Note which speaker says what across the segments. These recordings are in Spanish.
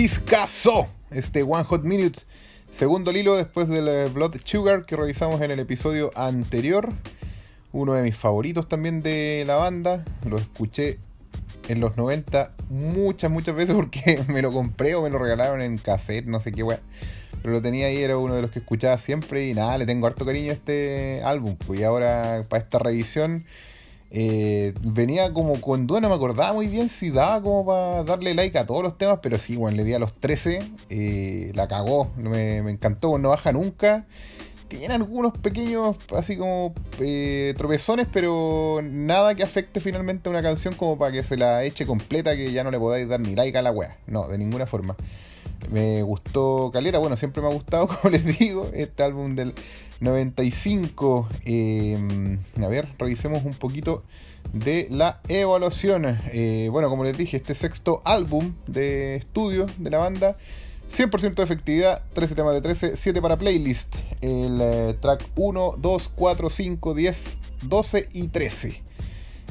Speaker 1: discaso. Este One Hot Minute. Segundo hilo después del eh, Blood Sugar que revisamos en el episodio anterior. Uno de mis favoritos también de la banda. Lo escuché en los 90 muchas, muchas veces porque me lo compré o me lo regalaron en cassette, no sé qué weá. Pero lo tenía ahí, era uno de los que escuchaba siempre y nada, le tengo harto cariño a este álbum. Pues y ahora para esta revisión eh, venía como con duda, no me acordaba muy bien si daba como para darle like a todos los temas, pero sí, bueno, le di a los 13, eh, la cagó, me, encantó, no baja nunca. Tiene algunos pequeños, así como eh, tropezones, pero nada que afecte finalmente a una canción como para que se la eche completa, que ya no le podáis dar ni like a la wea. No, de ninguna forma. Me gustó Caleta, bueno, siempre me ha gustado, como les digo, este álbum del 95. Em, a ver, revisemos un poquito de la evaluación. Eh, bueno, como les dije, este sexto álbum de estudio de la banda. 100% de efectividad, 13 temas de 13, 7 para playlist. El eh, track 1, 2, 4, 5, 10, 12 y 13.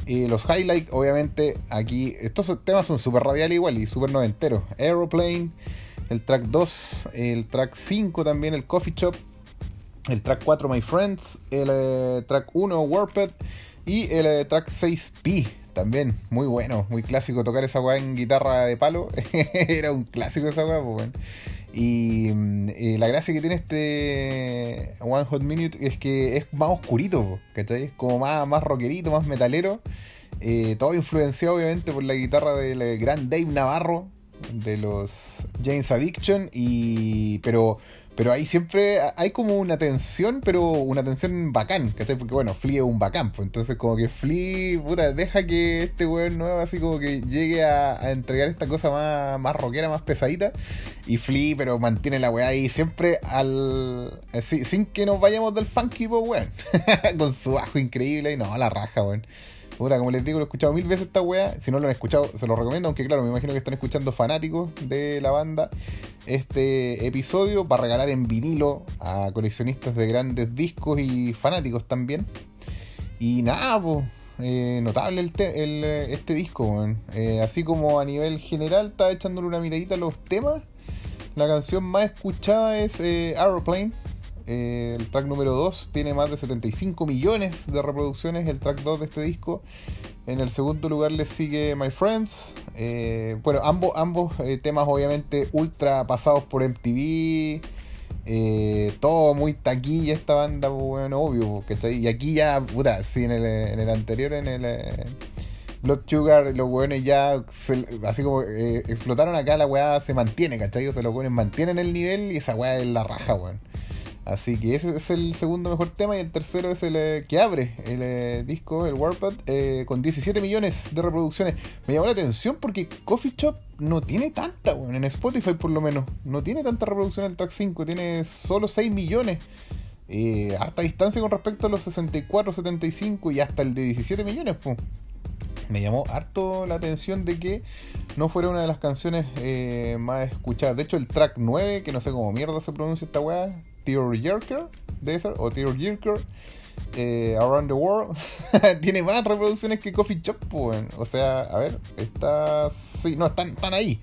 Speaker 1: Y los highlights, obviamente, aquí, estos temas son súper radiales igual y súper noventeros. Aeroplane, el track 2, el track 5 también, el Coffee Shop, el track 4 My Friends, el eh, track 1 Warped y el eh, track 6P también, muy bueno, muy clásico tocar esa weá en guitarra de palo, era un clásico esa weá, pues. Y, mm, la gracia que tiene este One Hot Minute es que es más oscurito, ¿cachai? Es como más, más rockerito, más metalero. Eh, todo influenciado obviamente por la guitarra del gran Dave Navarro, de los James Addiction, y pero pero ahí siempre hay como una tensión, pero una tensión bacán, ¿cachai? Porque bueno, Flea es un bacán, pues entonces como que Flea, puta, deja que este weón nuevo así como que llegue a, entregar esta cosa más, más rockera, más pesadita. Y Flea, pero mantiene la weá ahí siempre al. sin que nos vayamos del funky, pues weón. Con su bajo increíble y no, la raja, weón. Puta, como les digo, lo he escuchado mil veces esta weá. Si no lo han escuchado, se lo recomiendo. Aunque, claro, me imagino que están escuchando fanáticos de la banda. Este episodio para regalar en vinilo a coleccionistas de grandes discos y fanáticos también. Y nada, pues. notable el, este disco, eh, así como a nivel general, estaba echándole una miradita a los temas. La canción más escuchada es eh, Aeroplane eh, el track número 2 tiene más de 75 millones de reproducciones, el track 2 de este disco. En el segundo lugar le sigue My Friends. Eh, bueno, ambos, ambos eh, temas obviamente ultra pasados por MTV. todo muy taquilla esta banda, pues, bueno, obvio. Y aquí ya, puta, sí, en el, anterior, en el... Blood Sugar, los weones ya, así como explotaron acá, la weá se mantiene, ¿cachai? O sea, los weones mantienen el nivel y esa weá es la raja, weón. Así que ese es el segundo mejor tema y el tercero es el eh, que abre el eh, disco, el Warpad, eh, con 17 millones de reproducciones. Me llamó la atención porque Coffee Shop no tiene tanta, bueno, en Spotify por lo menos, no tiene tanta reproducción el track 5, tiene solo 6 millones. harta distancia con respecto a los 64, 75 y hasta el de 17 millones, pues me llamó harto la atención de que no fuera una de las canciones más escuchadas. De hecho, el track 9, que no sé cómo mierda se pronuncia esta weá, Jerker debe ser, o Tear Jerker eh, Around the World, tiene más reproducciones que Coffee Shop, pues, o sea, a ver, está, sí, no, están, están ahí,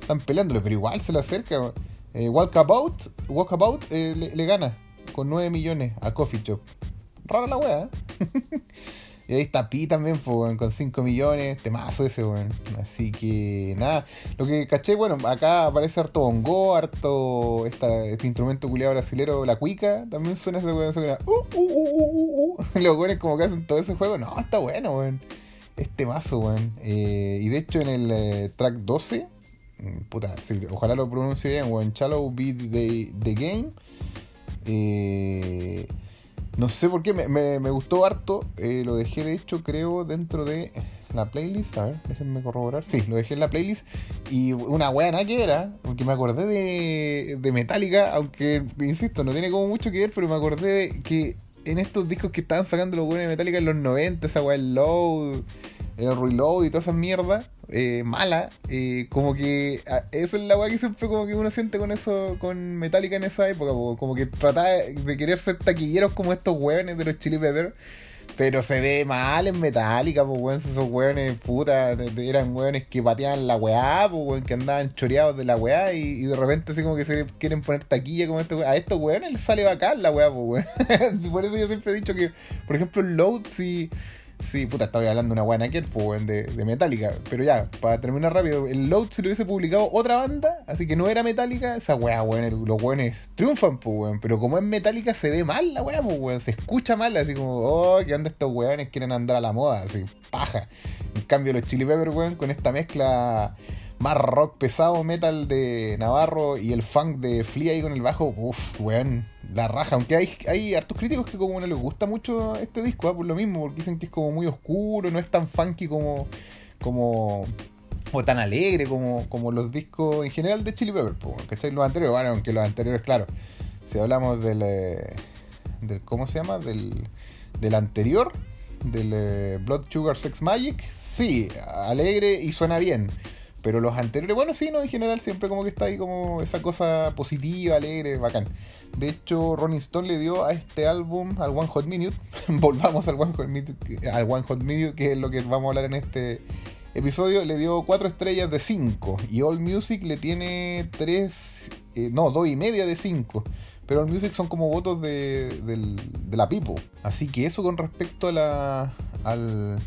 Speaker 1: están peleándole, pero igual se le acerca. Eh, Walkabout, Walkabout eh, le, gana con 9 millones a Coffee Shop. Rara la wea, ¿eh? Y ahí está Pi también, con 5 millones, temazo ese, weón. Así que nada, lo que caché, bueno, acá aparece harto bongo, harto este instrumento culiado brasilero, la cuica, también suena ese weón, suena, uh, uh, uh. Los weones como que hacen todo ese juego, no, está bueno, weón. Este mazo, weón. Eh, y de hecho en el eh, track 12, mm, puta, ojalá lo pronuncie bien, weón, Shallow Beat the, the Game. Eh, no sé por qué, me, gustó harto. Eh, lo dejé, de hecho, creo, dentro de la playlist. A ver, déjenme corroborar. Sí, lo dejé en la playlist. Y una buena que era, porque me acordé de, de Metallica, aunque, insisto, no tiene como mucho que ver, pero me acordé de que en estos discos que estaban sacando los buenos de Metallica en los 90, esa el Load, el Reload y toda esa mierda eh, mala, eh, como que esa es la weá que siempre como que uno siente con eso, con Metallica en esa época, como que trataba de querer ser taquilleros como estos weones de los Chili Peppers Pero se ve mal en Metallica, pues, weón. Esos weones, puta, eran weones que pateaban la weá, pues, weón, que andaban choreados de la weá y, de repente así como que se quieren poner taquilla como weón. A estos weones les sale bacán la weá, pues, weón. Por eso yo siempre he dicho que, por ejemplo, Load, si. Sí, puta, estaba hablando una buena que pues, de, de Metallica. Pero ya, para terminar rápido, el Load si lo hubiese publicado otra banda, así que no era Metallica, esa weá, weón, los weones triunfan, pues, weón. Pero como es Metallica, se ve mal la weá, pues, weón. Se escucha mal, así como, oh, que anda estos weones quieren andar a la moda, así, paja. En cambio, los Chili Pepper, weón, con esta mezcla más rock pesado, metal de Navarro y el funk de Flea ahí con el bajo, uff, weón, la raja. Aunque hay, hay hartos críticos que como no les gusta mucho este disco, ¿ah? por lo mismo, porque dicen que es como muy oscuro, no es tan funky como, como o tan alegre como, como los discos en general de Chili Pepper, ¿cachai? Los anteriores, bueno, aunque los anteriores, claro, si hablamos del, eh, del ¿cómo se llama? Del, del anterior, del eh, Blood Sugar Sex Magic, sí, alegre y suena bien. Pero los anteriores, bueno, sí, no, en general siempre como que está ahí como esa cosa positiva, alegre, bacán. De hecho, Rolling Stone le dio a este álbum, al One Hot Minute, volvamos al One Hot Minute, al One Hot Minute, que es lo que vamos a hablar en este episodio, le dio 4 estrellas de 5. Y All Music le tiene 3, eh, no, 2 y media de 5. Pero All Music son como votos de, de la Pipo. Así que eso con respecto a la, al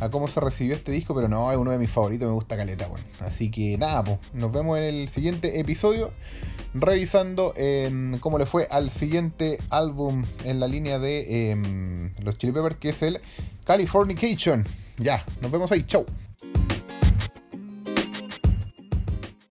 Speaker 1: a cómo se recibió este disco, pero no, es uno de mis favoritos, me gusta Caleta, bueno. Así que nada, pues, nos vemos en el siguiente episodio, revisando em, cómo le fue al siguiente álbum en la línea de em, los Chili Peppers, que es el Californication. Ya, nos vemos ahí, chau.